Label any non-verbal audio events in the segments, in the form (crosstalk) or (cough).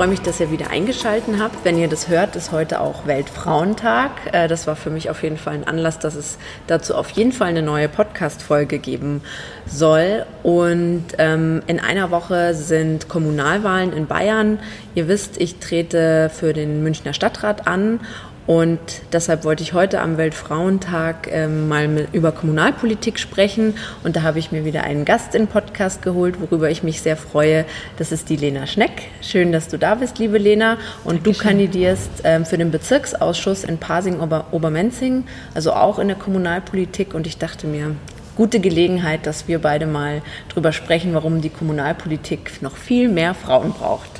freue mich, dass ihr wieder eingeschaltet habt. Wenn ihr das hört, ist heute auch Weltfrauentag. Äh, das war für mich auf jeden Fall ein Anlass, dass es dazu auf jeden Fall eine neue Podcast-Folge geben soll. Und ähm, in einer Woche sind Kommunalwahlen in Bayern. Ihr wisst, ich trete für den Münchner Stadtrat an und deshalb wollte ich heute am Weltfrauentag ähm, mal mit, über Kommunalpolitik sprechen. Und da habe ich mir wieder einen Gast in Podcast geholt, worüber ich mich sehr freue. Das ist die Lena Schneck. Schön, dass du da bist, liebe Lena. Und Dankeschön. du kandidierst ähm, für den Bezirksausschuss in Pasing-Obermenzing, also auch in der Kommunalpolitik. Und ich dachte mir, gute Gelegenheit, dass wir beide mal drüber sprechen, warum die Kommunalpolitik noch viel mehr Frauen braucht.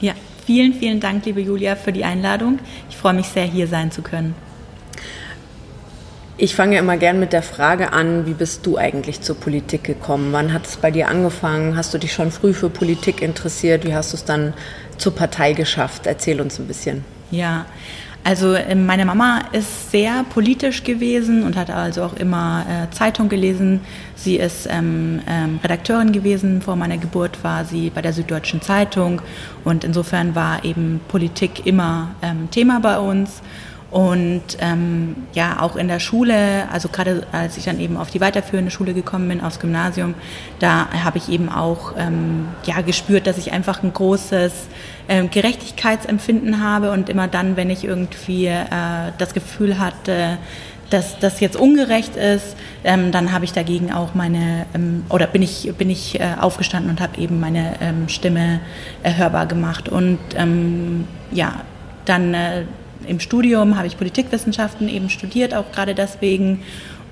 Ja, Vielen, vielen Dank, liebe Julia, für die Einladung. Ich freue mich sehr, hier sein zu können. Ich fange immer gern mit der Frage an, wie bist du eigentlich zur Politik gekommen? Wann hat es bei dir angefangen? Hast du dich schon früh für Politik interessiert? Wie hast du es dann zur Partei geschafft? Erzähl uns ein bisschen. Ja, also ähm, meine Mama ist sehr politisch gewesen und hat also auch immer äh, Zeitung gelesen. Sie ist ähm, ähm, Redakteurin gewesen. Vor meiner Geburt war sie bei der Süddeutschen Zeitung und insofern war eben Politik immer ähm, Thema bei uns. Und ähm, ja, auch in der Schule, also gerade als ich dann eben auf die weiterführende Schule gekommen bin, aufs Gymnasium, da habe ich eben auch ähm, ja, gespürt, dass ich einfach ein großes ähm, Gerechtigkeitsempfinden habe und immer dann, wenn ich irgendwie äh, das Gefühl hatte, dass das jetzt ungerecht ist, ähm, dann habe ich dagegen auch meine ähm, oder bin ich bin ich äh, aufgestanden und habe eben meine ähm, Stimme äh, hörbar gemacht. Und ähm, ja dann äh, im Studium habe ich Politikwissenschaften eben studiert, auch gerade deswegen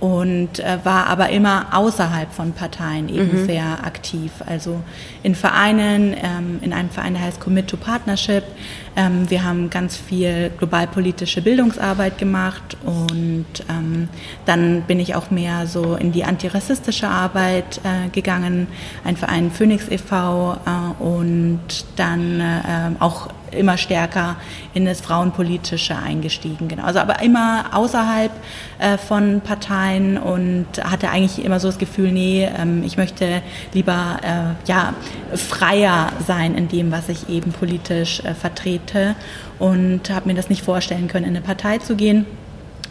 und äh, war aber immer außerhalb von Parteien eben mhm. sehr aktiv. Also in Vereinen, ähm, in einem Verein, der heißt Commit to Partnership. Ähm, wir haben ganz viel globalpolitische Bildungsarbeit gemacht und ähm, dann bin ich auch mehr so in die antirassistische Arbeit äh, gegangen, ein Verein Phoenix e.V. Äh, und dann äh, auch immer stärker in das Frauenpolitische eingestiegen. Genau. Also aber immer außerhalb äh, von Parteien und hatte eigentlich immer so das Gefühl, nee, ähm, ich möchte lieber äh, ja, freier sein in dem, was ich eben politisch äh, vertrete und habe mir das nicht vorstellen können, in eine Partei zu gehen.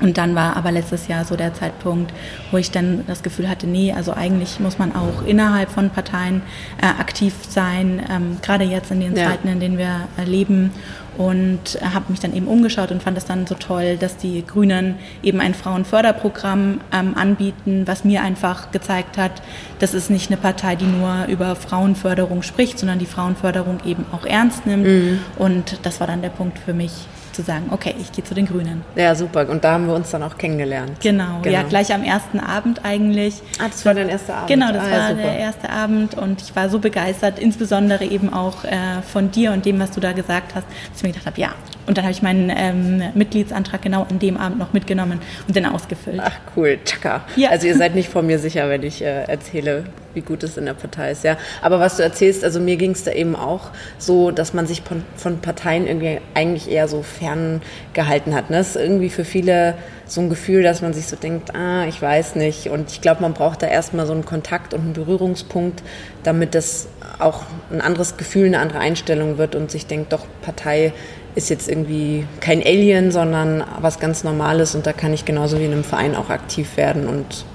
Und dann war aber letztes Jahr so der Zeitpunkt, wo ich dann das Gefühl hatte, nee, also eigentlich muss man auch innerhalb von Parteien äh, aktiv sein, ähm, gerade jetzt in den ja. Zeiten, in denen wir äh, leben. Und äh, habe mich dann eben umgeschaut und fand es dann so toll, dass die Grünen eben ein Frauenförderprogramm ähm, anbieten, was mir einfach gezeigt hat, das ist nicht eine Partei, die nur über Frauenförderung spricht, sondern die Frauenförderung eben auch ernst nimmt. Mhm. Und das war dann der Punkt für mich, zu sagen, okay, ich gehe zu den Grünen. Ja, super. Und da haben wir uns dann auch kennengelernt. Genau, genau. ja, gleich am ersten Abend eigentlich. Ah, das war dein erster Abend. Genau, das ah, war ja, der erste Abend und ich war so begeistert, insbesondere eben auch äh, von dir und dem, was du da gesagt hast, dass ich mir gedacht habe, ja. Und dann habe ich meinen ähm, Mitgliedsantrag genau an dem Abend noch mitgenommen und den ausgefüllt. Ach cool, tschakka. Ja. Also ihr seid nicht vor mir sicher, wenn ich äh, erzähle, wie gut es in der Partei ist, ja. Aber was du erzählst, also mir ging es da eben auch so, dass man sich von, von Parteien irgendwie eigentlich eher so ferngehalten hat. Ne? Das ist irgendwie für viele so ein Gefühl, dass man sich so denkt, ah, ich weiß nicht. Und ich glaube, man braucht da erstmal so einen Kontakt und einen Berührungspunkt, damit das auch ein anderes Gefühl, eine andere Einstellung wird und sich denkt, doch, Partei ist jetzt irgendwie kein Alien, sondern was ganz Normales und da kann ich genauso wie in einem Verein auch aktiv werden und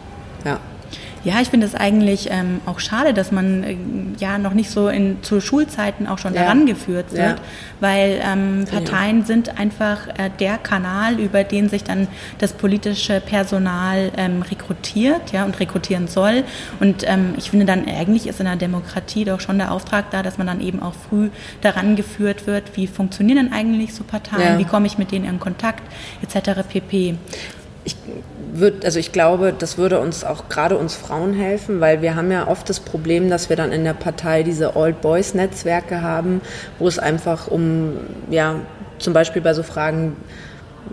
ja. Ja, ich finde es eigentlich ähm, auch schade, dass man äh, ja noch nicht so in, zu Schulzeiten auch schon ja. daran geführt wird, ja. weil ähm, Parteien sind einfach äh, der Kanal, über den sich dann das politische Personal ähm, rekrutiert ja, und rekrutieren soll. Und ähm, ich finde dann eigentlich ist in der Demokratie doch schon der Auftrag da, dass man dann eben auch früh daran geführt wird, wie funktionieren denn eigentlich so Parteien, ja. wie komme ich mit denen in Kontakt etc. pp. Ich würd, also ich glaube, das würde uns auch gerade uns Frauen helfen, weil wir haben ja oft das Problem, dass wir dann in der Partei diese Old Boys Netzwerke haben, wo es einfach um, ja, zum Beispiel bei so Fragen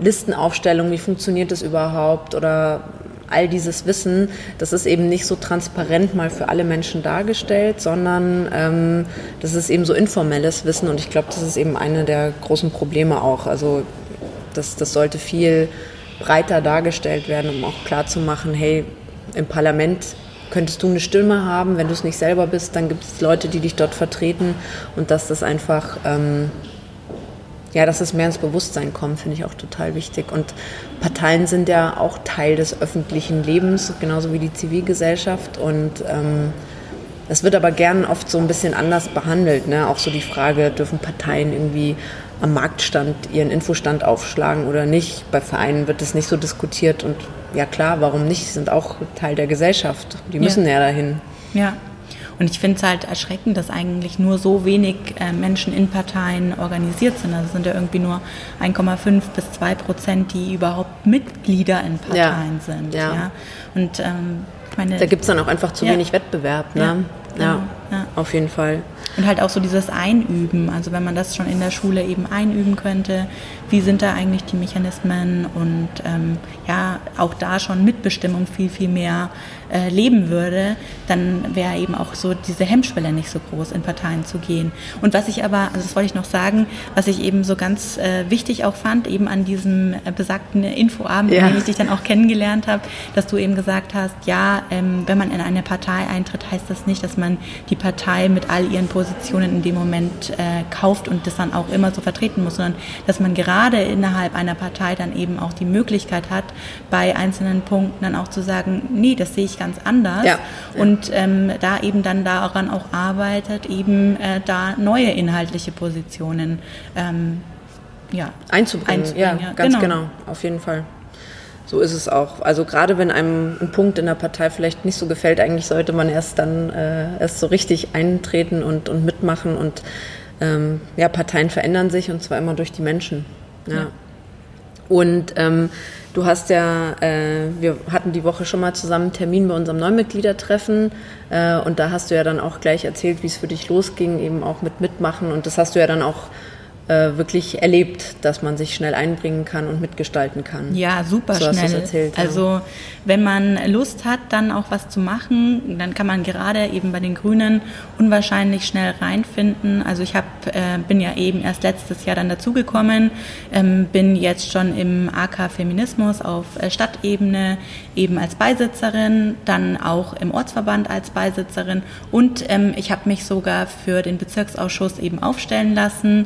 Listenaufstellung, wie funktioniert das überhaupt oder all dieses Wissen, das ist eben nicht so transparent mal für alle Menschen dargestellt, sondern ähm, das ist eben so informelles Wissen und ich glaube, das ist eben eine der großen Probleme auch. Also das, das sollte viel breiter dargestellt werden, um auch klarzumachen, hey, im Parlament könntest du eine Stimme haben, wenn du es nicht selber bist, dann gibt es Leute, die dich dort vertreten und dass das einfach, ähm, ja, dass es mehr ins Bewusstsein kommt, finde ich auch total wichtig. Und Parteien sind ja auch Teil des öffentlichen Lebens, genauso wie die Zivilgesellschaft und ähm, es wird aber gern oft so ein bisschen anders behandelt. Ne? Auch so die Frage, dürfen Parteien irgendwie am Marktstand ihren Infostand aufschlagen oder nicht. Bei Vereinen wird das nicht so diskutiert und ja klar, warum nicht? Sie sind auch Teil der Gesellschaft. Die müssen ja, ja dahin. Ja. Und ich finde es halt erschreckend, dass eigentlich nur so wenig äh, Menschen in Parteien organisiert sind. Also sind ja irgendwie nur 1,5 bis 2 Prozent, die überhaupt Mitglieder in Parteien ja. sind. Ja. ja. Und ähm, meine, da gibt es dann auch einfach zu wenig Wettbewerb. Ne? Ja, genau. ja, auf jeden Fall. Und halt auch so dieses Einüben, also wenn man das schon in der Schule eben einüben könnte, wie sind da eigentlich die Mechanismen? Und ähm, ja, auch da schon Mitbestimmung viel, viel mehr äh, leben würde, dann wäre eben auch so diese Hemmschwelle nicht so groß, in Parteien zu gehen. Und was ich aber, also das wollte ich noch sagen, was ich eben so ganz äh, wichtig auch fand, eben an diesem äh, besagten Infoabend, ja. den ich dich dann auch kennengelernt habe, dass du eben gesagt hast, ja, ähm, wenn man in eine Partei eintritt, heißt das nicht, dass man die Partei mit all ihren Positionen in dem Moment äh, kauft und das dann auch immer so vertreten muss, sondern dass man gerade innerhalb einer Partei dann eben auch die Möglichkeit hat, bei einzelnen Punkten dann auch zu sagen, nee, das sehe ich ganz anders. Ja. Und ähm, da eben dann daran auch arbeitet, eben äh, da neue inhaltliche Positionen ähm, ja, einzubringen. einzubringen. Ja, ganz genau. genau, auf jeden Fall. So ist es auch. Also gerade wenn einem ein Punkt in der Partei vielleicht nicht so gefällt, eigentlich sollte man erst dann äh, erst so richtig eintreten und, und mitmachen. Und ähm, ja, Parteien verändern sich und zwar immer durch die Menschen. Ja. ja. Und ähm, du hast ja, äh, wir hatten die Woche schon mal zusammen einen Termin bei unserem Neumitgliedertreffen äh, und da hast du ja dann auch gleich erzählt, wie es für dich losging, eben auch mit Mitmachen. Und das hast du ja dann auch äh, wirklich erlebt, dass man sich schnell einbringen kann und mitgestalten kann. Ja, super so schnell. Erzählt, also ja. wenn man Lust hat, dann auch was zu machen, dann kann man gerade eben bei den Grünen unwahrscheinlich schnell reinfinden. Also ich hab, äh, bin ja eben erst letztes Jahr dann dazugekommen, ähm, bin jetzt schon im AK Feminismus auf äh, Stadtebene eben als Beisitzerin, dann auch im Ortsverband als Beisitzerin und ähm, ich habe mich sogar für den Bezirksausschuss eben aufstellen lassen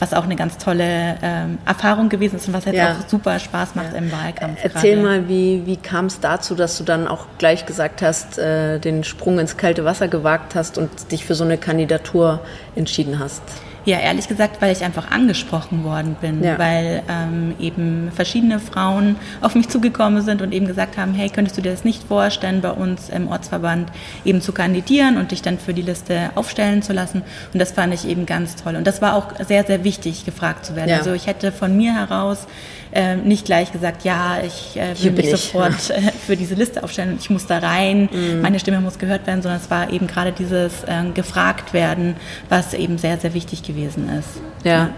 was auch eine ganz tolle ähm, Erfahrung gewesen ist und was jetzt ja. auch super Spaß macht ja. im Wahlkampf. Erzähl gerade. mal, wie, wie kam es dazu, dass du dann auch gleich gesagt hast, äh, den Sprung ins kalte Wasser gewagt hast und dich für so eine Kandidatur entschieden hast? Ja, ehrlich gesagt, weil ich einfach angesprochen worden bin, ja. weil ähm, eben verschiedene Frauen auf mich zugekommen sind und eben gesagt haben, hey, könntest du dir das nicht vorstellen, bei uns im Ortsverband eben zu kandidieren und dich dann für die Liste aufstellen zu lassen. Und das fand ich eben ganz toll. Und das war auch sehr, sehr wichtig, gefragt zu werden. Ja. Also ich hätte von mir heraus äh, nicht gleich gesagt, ja, ich äh, will mich sofort. Äh, für diese Liste aufstellen, ich muss da rein, mhm. meine Stimme muss gehört werden, sondern es war eben gerade dieses äh, gefragt werden, was eben sehr, sehr wichtig gewesen ist. ja. ja.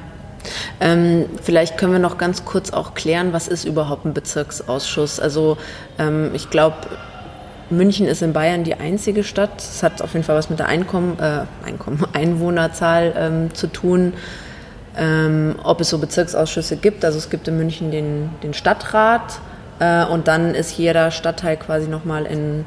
Ähm, vielleicht können wir noch ganz kurz auch klären, was ist überhaupt ein Bezirksausschuss? Also ähm, ich glaube, München ist in Bayern die einzige Stadt. Es hat auf jeden Fall was mit der Einkommen, äh, Einkommen (laughs) Einwohnerzahl ähm, zu tun ähm, ob es so Bezirksausschüsse gibt. Also es gibt in München den, den Stadtrat, Äh, und dann ist jeder Stadtteil quasi nochmal in,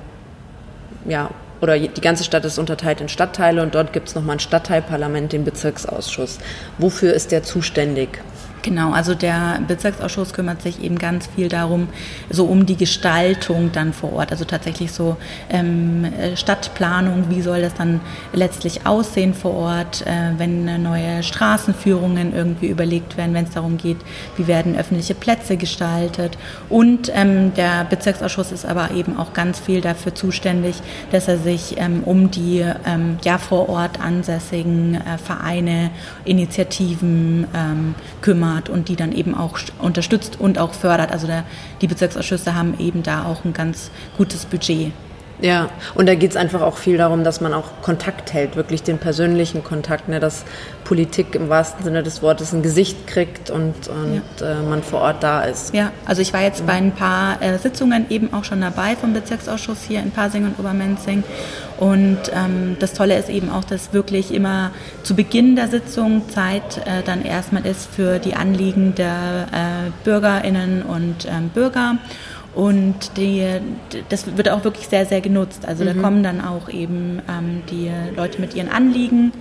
ja, oder die ganze Stadt ist unterteilt in Stadtteile und dort gibt es nochmal ein Stadtteilparlament, den Bezirksausschuss. Wofür ist der zuständig? Genau, also der Bezirksausschuss kümmert sich eben ganz viel darum, so um die Gestaltung dann vor Ort. Also tatsächlich so ähm, Stadtplanung, wie soll das dann letztlich aussehen vor Ort, äh, wenn neue Straßenführungen irgendwie überlegt werden, wenn es darum geht, wie werden öffentliche Plätze gestaltet. Und ähm, der Bezirksausschuss ist aber eben auch ganz viel dafür zuständig, dass er sich ähm, um die ähm, ja vor Ort ansässigen äh, Vereine, Initiativen ähm, kümmert hat und die dann eben auch unterstützt und auch fördert. Also der, die Bezirksausschüsse haben eben da auch ein ganz gutes Budget. Ja, und da geht es einfach auch viel darum, dass man auch Kontakt hält, wirklich den persönlichen Kontakt, ne, dass Politik im wahrsten Sinne des Wortes ein Gesicht kriegt und, und ja. äh, man vor Ort da ist. Ja, also ich war jetzt bei ein paar äh, Sitzungen eben auch schon dabei vom Bezirksausschuss hier in Pasing und Obermenzing. Und ähm, das Tolle ist eben auch, dass wirklich immer zu Beginn der Sitzung Zeit äh, dann erstmal ist für die Anliegen der äh, Bürgerinnen und ähm, Bürger. Und die, das wird auch wirklich sehr, sehr genutzt. Also mhm. da kommen dann auch eben ähm, die Leute mit ihren Anliegen.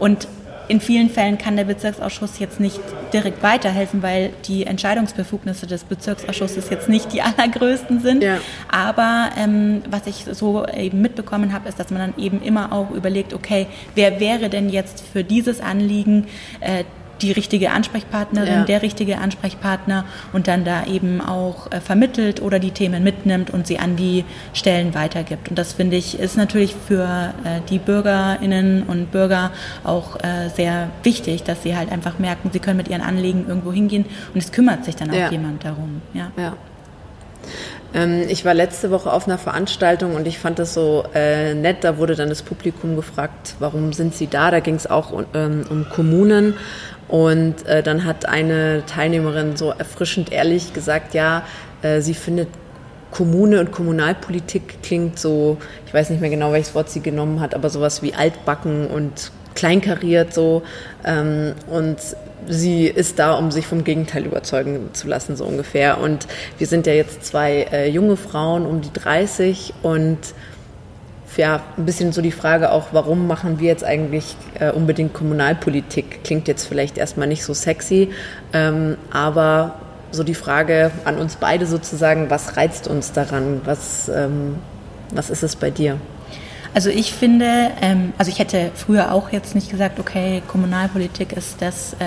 Und in vielen Fällen kann der Bezirksausschuss jetzt nicht direkt weiterhelfen, weil die Entscheidungsbefugnisse des Bezirksausschusses jetzt nicht die (laughs) allergrößten sind. Ja. Aber ähm, was ich so eben mitbekommen habe, ist, dass man dann eben immer auch überlegt, okay, wer wäre denn jetzt für dieses Anliegen äh, die richtige Ansprechpartnerin, ja. der richtige Ansprechpartner und dann da eben auch äh, vermittelt oder die Themen mitnimmt und sie an die Stellen weitergibt. Und das finde ich ist natürlich für äh, die Bürgerinnen und Bürger auch äh, sehr wichtig, dass sie halt einfach merken, sie können mit ihren Anliegen irgendwo hingehen und es kümmert sich dann auch ja. jemand darum. Ja. ja. Ähm, ich war letzte Woche auf einer Veranstaltung und ich fand das so äh, nett. Da wurde dann das Publikum gefragt, warum sind Sie da? Da ging es auch um, ähm, um Kommunen und äh, dann hat eine Teilnehmerin so erfrischend ehrlich gesagt, ja, äh, sie findet Kommune und Kommunalpolitik klingt so, ich weiß nicht mehr genau, welches Wort sie genommen hat, aber sowas wie altbacken und kleinkariert so. Ähm, und sie ist da, um sich vom Gegenteil überzeugen zu lassen, so ungefähr. Und wir sind ja jetzt zwei äh, junge Frauen um die 30 und ja, ein bisschen so die Frage auch, warum machen wir jetzt eigentlich äh, unbedingt Kommunalpolitik? Klingt jetzt vielleicht erstmal nicht so sexy, ähm, aber so die Frage an uns beide sozusagen, was reizt uns daran? Was, ähm, was ist es bei dir? Also ich finde, ähm, also ich hätte früher auch jetzt nicht gesagt, okay, Kommunalpolitik ist das, äh,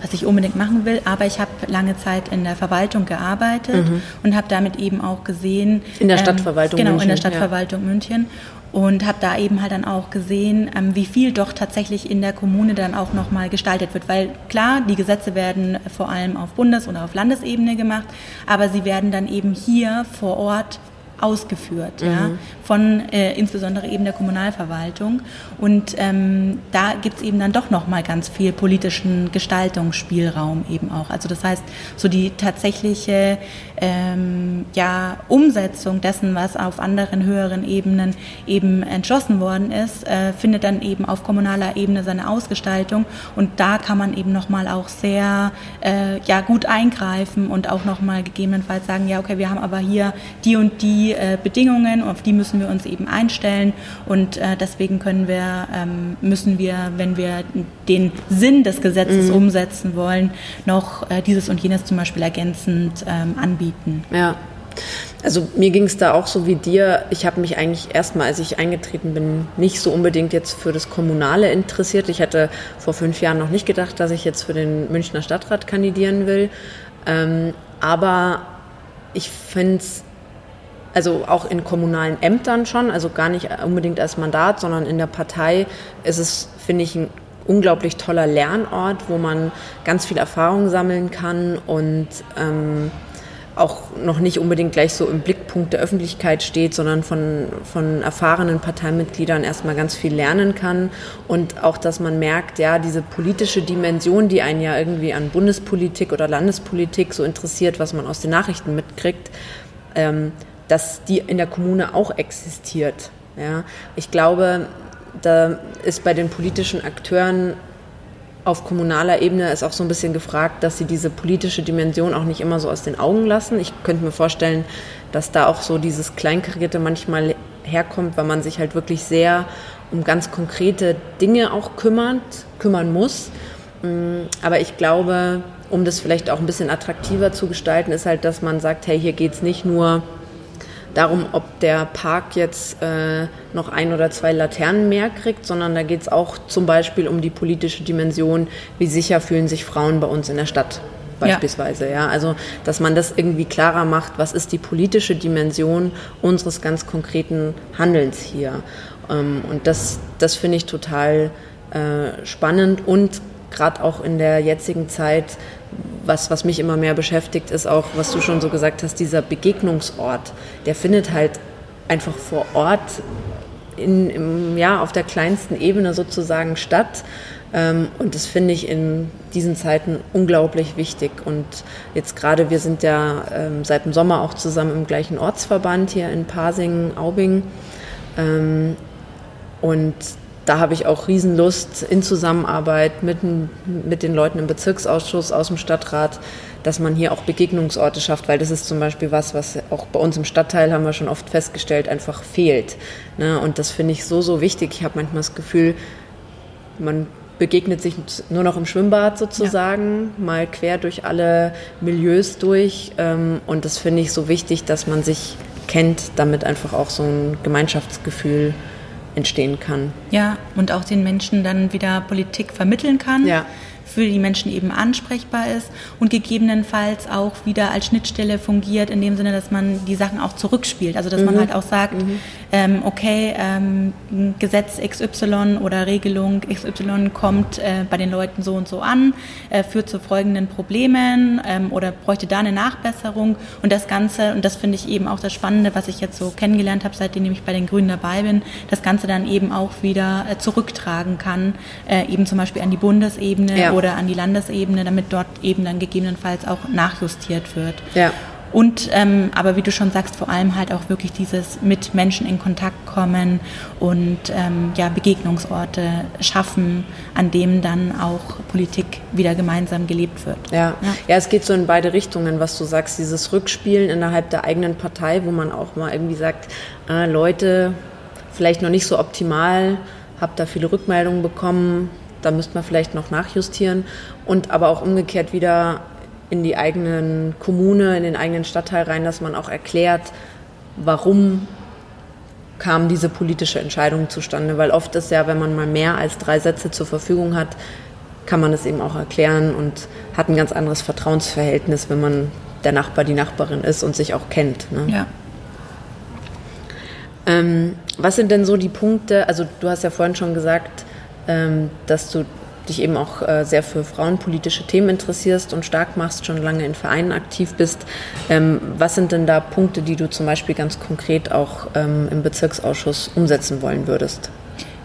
was ich unbedingt machen will, aber ich habe lange Zeit in der Verwaltung gearbeitet mhm. und habe damit eben auch gesehen. In der ähm, Stadtverwaltung Genau, München, in der Stadtverwaltung ja. München und habe da eben halt dann auch gesehen, ähm, wie viel doch tatsächlich in der Kommune dann auch nochmal gestaltet wird. Weil klar, die Gesetze werden vor allem auf Bundes- oder auf Landesebene gemacht, aber sie werden dann eben hier vor Ort ausgeführt, mhm. ja, von äh, insbesondere eben der Kommunalverwaltung. Und ähm, da gibt es eben dann doch nochmal ganz viel politischen Gestaltungsspielraum eben auch. Also das heißt, so die tatsächliche ähm, ja, Umsetzung dessen, was auf anderen höheren Ebenen eben entschlossen worden ist, äh, findet dann eben auf kommunaler Ebene seine Ausgestaltung. Und da kann man eben nochmal auch sehr äh, ja, gut eingreifen und auch nochmal gegebenenfalls sagen, ja, okay, wir haben aber hier die und die äh, Bedingungen, auf die müssen wir uns eben einstellen und äh, deswegen können wir, ähm, müssen wir, wenn wir den Sinn des Gesetzes mhm. umsetzen wollen, noch äh, dieses und jenes zum Beispiel ergänzend ähm, anbieten. Ja. Also mir ging es da auch so wie dir. Ich habe mich eigentlich erstmal, als ich eingetreten bin, nicht so unbedingt jetzt für das Kommunale interessiert. Ich hatte vor fünf Jahren noch nicht gedacht, dass ich jetzt für den Münchner Stadtrat kandidieren will. Ähm, aber ich finde es also auch in kommunalen Ämtern schon, also gar nicht unbedingt als Mandat, sondern in der Partei ist es, finde ich, ein unglaublich toller Lernort, wo man ganz viel Erfahrung sammeln kann und ähm, auch noch nicht unbedingt gleich so im Blickpunkt der Öffentlichkeit steht, sondern von, von erfahrenen Parteimitgliedern erstmal ganz viel lernen kann. Und auch, dass man merkt, ja, diese politische Dimension, die einen ja irgendwie an Bundespolitik oder Landespolitik so interessiert, was man aus den Nachrichten mitkriegt, ähm, dass die in der Kommune auch existiert. Ja. Ich glaube, da ist bei den politischen Akteuren auf kommunaler Ebene ist auch so ein bisschen gefragt, dass sie diese politische Dimension auch nicht immer so aus den Augen lassen. Ich könnte mir vorstellen, dass da auch so dieses Kleinkarierte manchmal herkommt, weil man sich halt wirklich sehr um ganz konkrete Dinge auch kümmert, kümmern muss. Mm, aber ich glaube, um das vielleicht auch ein bisschen attraktiver zu gestalten, ist halt, dass man sagt, hey, hier geht es nicht nur darum, ob der Park jetzt äh, noch ein oder zwei Laternen mehr kriegt, sondern da geht es auch zum Beispiel um die politische Dimension, wie sicher fühlen sich Frauen bei uns in der Stadt beispielsweise. Ja. ja. Also, dass man das irgendwie klarer macht, was ist die politische Dimension unseres ganz konkreten Handelns hier. Ähm, und das, das finde ich total äh, spannend und gerade auch in der jetzigen Zeit, was, was mich immer mehr beschäftigt, ist auch, was du schon so gesagt hast, dieser Begegnungsort, der findet halt einfach vor Ort in, im, ja, auf der kleinsten Ebene sozusagen statt. Ähm, und das finde ich in diesen Zeiten unglaublich wichtig. Und jetzt gerade, wir sind ja ähm, seit dem Sommer auch zusammen im gleichen Ortsverband hier in Pasing, Aubing. Ähm, und da habe ich auch Riesenlust in Zusammenarbeit mit, mit den Leuten im Bezirksausschuss, aus dem Stadtrat, dass man hier auch Begegnungsorte schafft, weil das ist zum Beispiel was, was auch bei uns im Stadtteil, haben wir schon oft festgestellt, einfach fehlt. Ne? Und das finde ich so, so wichtig. Ich habe manchmal das Gefühl, man begegnet sich nur noch im Schwimmbad sozusagen, ja. mal quer durch alle Milieus durch. Ähm, und das finde ich so wichtig, dass man sich kennt, damit einfach auch so ein Gemeinschaftsgefühl entstehen kann. Ja, und auch den Menschen dann wieder Politik vermitteln kann. Ja für die Menschen eben ansprechbar ist und gegebenenfalls auch wieder als Schnittstelle fungiert, in dem Sinne, dass man die Sachen auch zurückspielt. Also dass mhm. man halt auch sagt, mhm. Ähm, okay, ähm, Gesetz XY oder Regelung XY kommt äh, bei den Leuten so und so an, äh, führt zu folgenden Problemen ähm, oder bräuchte da eine Nachbesserung und das Ganze, und das finde ich eben auch das Spannende, was ich jetzt so kennengelernt habe, seitdem ich bei den Grünen dabei bin, das Ganze dann eben auch wieder äh, zurücktragen kann, äh, eben zum Beispiel an die Bundesebene ja oder an die Landesebene, damit dort eben dann gegebenenfalls auch nachjustiert wird. Ja. Und ähm, aber wie du schon sagst, vor allem halt auch wirklich dieses mit Menschen in Kontakt kommen und ähm, ja, Begegnungsorte schaffen, an dem dann auch Politik wieder gemeinsam gelebt wird. Ja. ja. ja, es geht so in beide Richtungen, was du sagst, dieses Rückspielen innerhalb der eigenen Partei, wo man auch mal irgendwie sagt, äh, Leute, vielleicht noch nicht so optimal, habe da viele Rückmeldungen bekommen, da müsste man vielleicht noch nachjustieren und aber auch umgekehrt wieder in die eigenen Kommune, in den eigenen Stadtteil rein, dass man auch erklärt, warum kam diese politische Entscheidung zustande, weil oft ist ja, wenn man mal mehr als drei Sätze zur Verfügung hat, kann man es eben auch erklären und hat ein ganz anderes Vertrauensverhältnis, wenn man der Nachbar, die Nachbarin ist und sich auch kennt. Ne? Ja. Ähm, was sind denn so die Punkte, also du hast ja vorhin schon gesagt, ähm, dass du dich eben auch äh, sehr für frauenpolitische Themen interessierst und stark machst, schon lange in Vereinen aktiv bist. Ähm, was sind denn da Punkte, die du zum Beispiel ganz konkret auch ähm, im Bezirksausschuss umsetzen wollen würdest?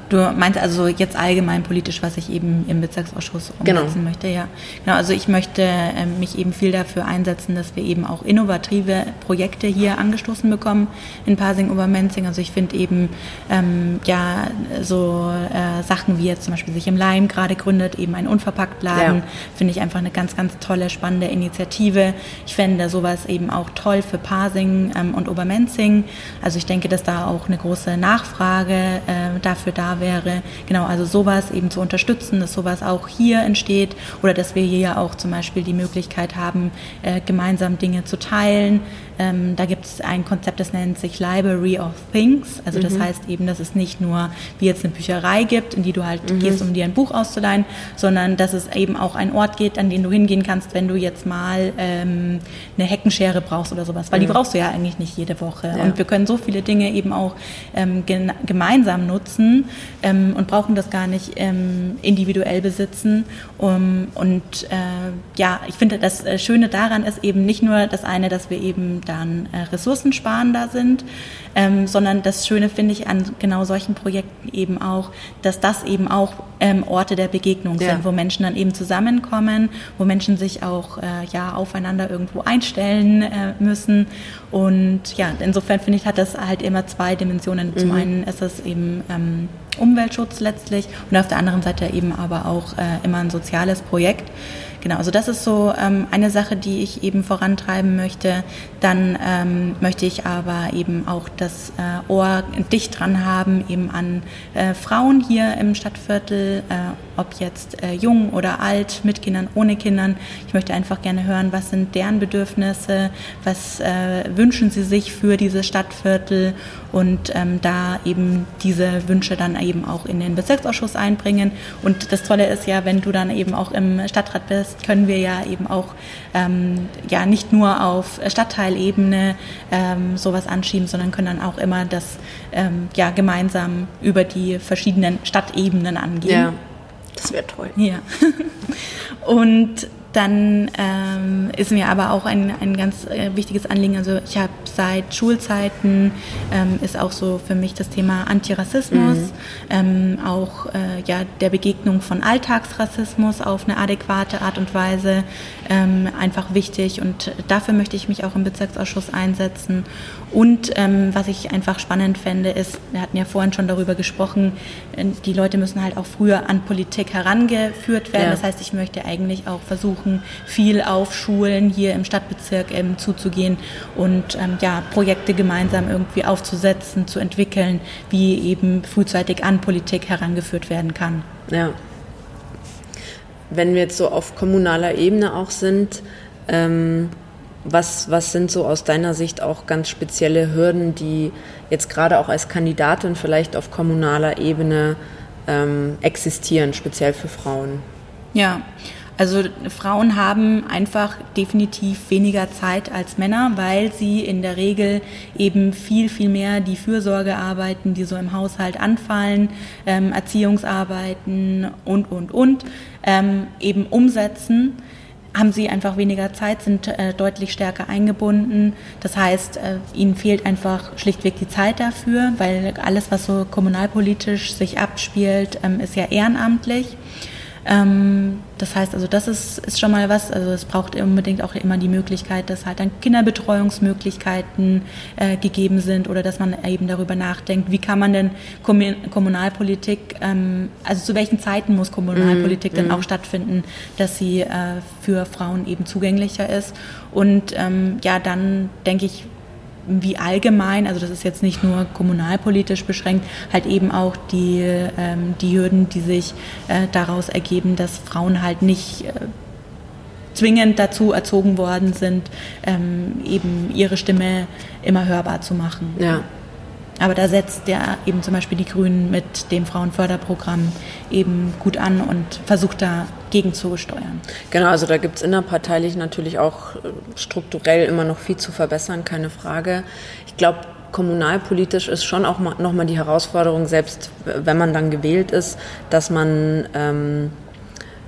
Du meinst also jetzt allgemein politisch, was ich eben im Bezirksausschuss umsetzen genau. möchte, ja. Genau, also ich möchte äh, mich eben viel dafür einsetzen, dass wir eben auch innovative Projekte hier angestoßen bekommen in Pasing-Obermenzing. Also ich finde eben, ähm, ja, so äh, Sachen wie jetzt zum Beispiel sich im Leim gerade gründet, eben ein Unverpacktladen, ja. finde ich einfach eine ganz, ganz tolle, spannende Initiative. Ich fände sowas eben auch toll für Pasing ähm, und Obermenzing. Also ich denke, dass da auch eine große Nachfrage äh, dafür da wäre. Genau, also sowas eben zu unterstützen, dass sowas auch hier entsteht oder dass wir hier auch zum Beispiel die Möglichkeit haben, äh, gemeinsam Dinge zu teilen. Ähm, da gibt es ein Konzept, das nennt sich Library of Things. Also mhm. das heißt eben, dass es nicht nur wie jetzt eine Bücherei gibt, in die du halt mhm. gehst, um dir ein Buch auszuleihen, sondern dass es eben auch einen Ort gibt, an den du hingehen kannst, wenn du jetzt mal ähm, eine Heckenschere brauchst oder sowas. Weil mhm. die brauchst du ja eigentlich nicht jede Woche. Ja. Und wir können so viele Dinge eben auch ähm, gemeinsam nutzen, ähm, und brauchen das gar nicht ähm, individuell besitzen. Um, und äh, ja, ich finde, das äh, Schöne daran ist eben nicht nur das eine, dass wir eben da dann äh, ressourcensparender sind, ähm, sondern das Schöne finde ich an genau solchen Projekten eben auch, dass das eben auch ähm, Orte der Begegnung ja. sind, wo Menschen dann eben zusammenkommen, wo Menschen sich auch äh, ja aufeinander irgendwo einstellen äh, müssen und ja, insofern finde ich, hat das halt immer zwei Dimensionen. Mhm. Zum einen ist es eben ähm, Umweltschutz letztlich und auf der anderen Seite eben aber auch äh, immer ein soziales Projekt. Genau, also das ist so ähm, eine Sache, die ich eben vorantreiben möchte. Dann ähm, möchte ich aber eben auch das äh, Ohr dicht dran haben, eben an äh, Frauen hier im Stadtviertel, äh, ob jetzt äh, jung oder alt, mit Kindern, ohne Kindern. Ich möchte einfach gerne hören, was sind deren Bedürfnisse, was äh, wünschen sie sich für dieses Stadtviertel und ähm, da eben diese Wünsche dann eben auch in den Bezirksausschuss einbringen. Und das Tolle ist ja, wenn du dann eben auch im Stadtrat bist, können wir ja eben auch ähm, ja nicht nur auf Stadtteilebene ähm, sowas anschieben, sondern können dann auch immer das ähm, ja gemeinsam über die verschiedenen Stadtebenen angehen. Ja, das wäre toll. Ja. (laughs) Und dann ähm, ist mir aber auch ein, ein ganz äh, wichtiges Anliegen, also ich habe seit Schulzeiten, ähm, ist auch so für mich das Thema Antirassismus, mhm. ähm, auch äh, ja, der Begegnung von Alltagsrassismus auf eine adäquate Art und Weise ähm, einfach wichtig und dafür möchte ich mich auch im Bezirksausschuss einsetzen. Und ähm, was ich einfach spannend fände, ist, wir hatten ja vorhin schon darüber gesprochen, äh, die Leute müssen halt auch früher an Politik herangeführt werden. Ja. Das heißt, ich möchte eigentlich auch versuchen, versuchen, viel auf Schulen hier im Stadtbezirk ähm, zuzugehen und ähm, ja, Projekte gemeinsam irgendwie aufzusetzen, zu entwickeln, wie eben frühzeitig an Politik herangeführt werden kann. Ja. Wenn wir jetzt so auf kommunaler Ebene auch sind, ähm, was, was sind so aus deiner Sicht auch ganz spezielle Hürden, die jetzt gerade auch als Kandidatin vielleicht auf kommunaler Ebene ähm, existieren, speziell für Frauen? Ja, also Frauen haben einfach definitiv weniger Zeit als Männer, weil sie in der Regel eben viel, viel mehr die Fürsorgearbeiten, die so im Haushalt anfallen, ähm, Erziehungsarbeiten und, und, und, ähm, eben umsetzen haben sie einfach weniger Zeit, sind äh, deutlich stärker eingebunden. Das heißt, äh, ihnen fehlt einfach schlichtweg die Zeit dafür, weil alles, was so kommunalpolitisch sich abspielt, ähm, ist ja ehrenamtlich. Ähm, das heißt also, das ist, ist schon mal was. Also es braucht unbedingt auch immer die Möglichkeit, dass halt dann Kinderbetreuungsmöglichkeiten äh, gegeben sind oder dass man eben darüber nachdenkt, wie kann man denn Kommunalpolitik, ähm, also zu welchen Zeiten muss Kommunalpolitik mm, dann mm. auch stattfinden, dass sie äh, für Frauen eben zugänglicher ist. Und ähm, ja, dann denke ich, wie allgemein, also das ist jetzt nicht nur kommunalpolitisch beschränkt, halt eben auch die, ähm, die Hürden, die sich äh, daraus ergeben, dass Frauen halt nicht äh, zwingend dazu erzogen worden sind, ähm, eben ihre Stimme immer hörbar zu machen. Ja. Aber da setzt ja eben zum Beispiel die Grünen mit dem Frauenförderprogramm eben gut an und versucht da gegenzusteuern. Genau, also da gibt es innerparteilich natürlich auch äh, strukturell immer noch viel zu verbessern, keine Frage. Ich glaube, kommunalpolitisch ist schon auch nochmal die Herausforderung, selbst wenn man dann gewählt ist, dass man ähm,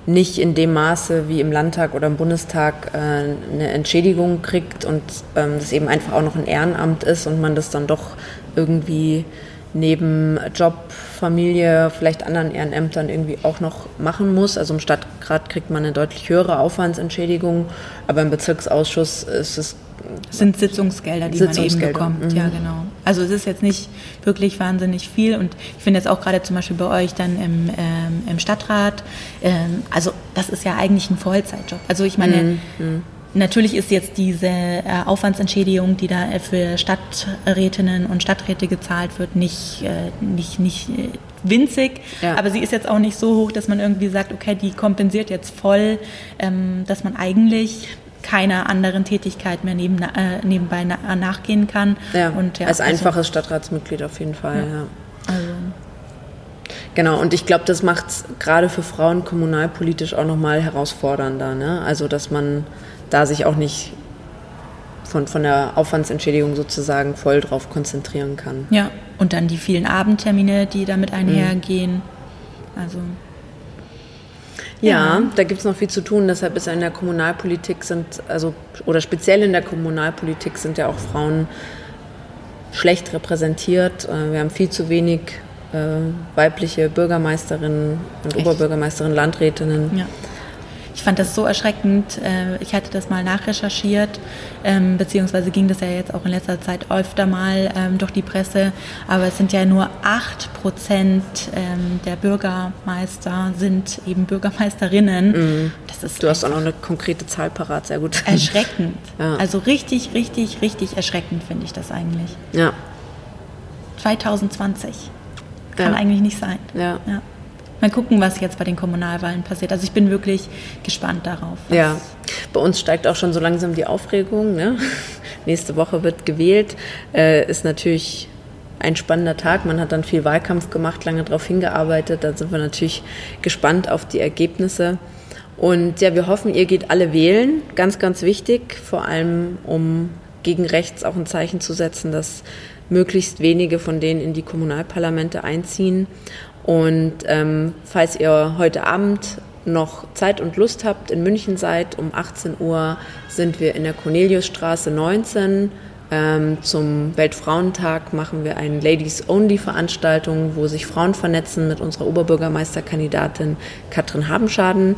nicht in dem Maße wie im Landtag oder im Bundestag äh, eine Entschädigung kriegt und ähm, das eben einfach auch noch ein Ehrenamt ist und man das dann doch irgendwie neben Job, Familie, vielleicht anderen Ehrenämtern irgendwie auch noch machen muss. Also im Stadtrat kriegt man eine deutlich höhere Aufwandsentschädigung, aber im Bezirksausschuss ist es sind Sitzungsgelder, die Sitzungsgelder. man eben bekommt. Mhm. Ja, genau. Also es ist jetzt nicht wirklich wahnsinnig viel und ich finde jetzt auch gerade zum Beispiel bei euch dann im, ähm, im Stadtrat, ähm, also das ist ja eigentlich ein Vollzeitjob. Also ich meine, mhm. Natürlich ist jetzt diese äh, Aufwandsentschädigung, die da für Stadträtinnen und Stadträte gezahlt wird, nicht, äh, nicht, nicht äh, winzig, ja. aber sie ist jetzt auch nicht so hoch, dass man irgendwie sagt, okay, die kompensiert jetzt voll, ähm, dass man eigentlich keiner anderen Tätigkeit mehr neben, nebenbei nachgehen kann. Ja, und, ja, als also, einfaches Stadtratsmitglied auf jeden Fall. Ja. Also. Genau, und ich glaube, das macht es gerade für Frauen kommunalpolitisch auch nochmal herausfordernder. Ne? Also, dass man da sich auch nicht von, von der Aufwandsentschädigung sozusagen voll drauf konzentrieren kann. Ja, und dann die vielen Abendtermine, die damit einhergehen. Mhm. Also. Ja, ja. da gibt es noch viel zu tun. Deshalb ist in der Kommunalpolitik sind, also oder speziell in der Kommunalpolitik sind ja auch Frauen schlecht repräsentiert. Äh, wir haben viel zu wenig äh, weibliche Bürgermeisterinnen und Echt? Oberbürgermeisterinnen, Landrätinnen. Ja. Ich fand das so erschreckend. Äh, ich hatte das mal nachrecherchiert, ähm, beziehungsweise ging das ja jetzt auch in letzter Zeit öfter mal ähm, durch die Presse. Aber es sind ja nur 8 Prozent ähm, der Bürgermeister sind eben Bürgermeisterinnen. Mhm. du hast auch noch eine konkrete Zahl parat, sehr gut. Erschreckend. (laughs) Ja. Also richtig, richtig, richtig erschreckend finde ich das eigentlich. Ja. 2020. Kann ja. eigentlich nicht sein. ja. ja. Mal gucken, was jetzt bei den Kommunalwahlen passiert. Also ich bin wirklich gespannt darauf. Ja, bei uns steigt auch schon so langsam die Aufregung. Ne? (laughs) Nächste Woche wird gewählt. Äh, ist natürlich ein spannender Tag. Man hat dann viel Wahlkampf gemacht, lange darauf hingearbeitet. Da sind wir natürlich gespannt auf die Ergebnisse. Und ja, wir hoffen, ihr geht alle wählen. Ganz, ganz wichtig, vor allem um gegen rechts auch ein Zeichen zu setzen, dass möglichst wenige von denen in die Kommunalparlamente einziehen. Und ähm, falls ihr heute Abend noch Zeit und Lust habt, in München seid, um 18 Uhr sind wir in der Corneliusstraße 19. Ähm, zum Weltfrauentag machen wir eine Ladies-Only-Veranstaltung, wo sich Frauen vernetzen mit unserer Oberbürgermeisterkandidatin Katrin Habenschaden.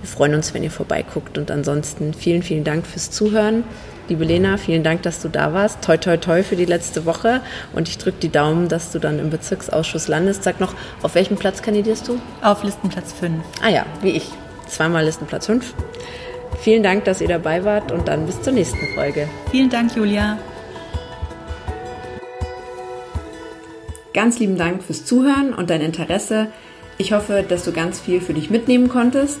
Wir freuen uns, wenn ihr vorbeiguckt und ansonsten vielen, vielen Dank fürs Zuhören. Liebe Lena, vielen Dank, dass du da warst. Toi, toi, toi für die letzte Woche. Und ich drücke die Daumen, dass du dann im Bezirksausschuss landest. Sag noch, auf welchem Platz kandidierst du? Auf Listenplatz 5. Ah ja, wie ich. Zweimal Listenplatz 5. Vielen Dank, dass ihr dabei wart und dann bis zur nächsten Folge. Vielen Dank, Julia. Ganz lieben Dank fürs Zuhören und dein Interesse. Ich hoffe, dass du ganz viel für dich mitnehmen konntest.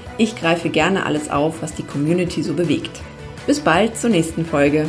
Ich greife gerne alles auf, was die Community so bewegt. Bis bald zur nächsten Folge.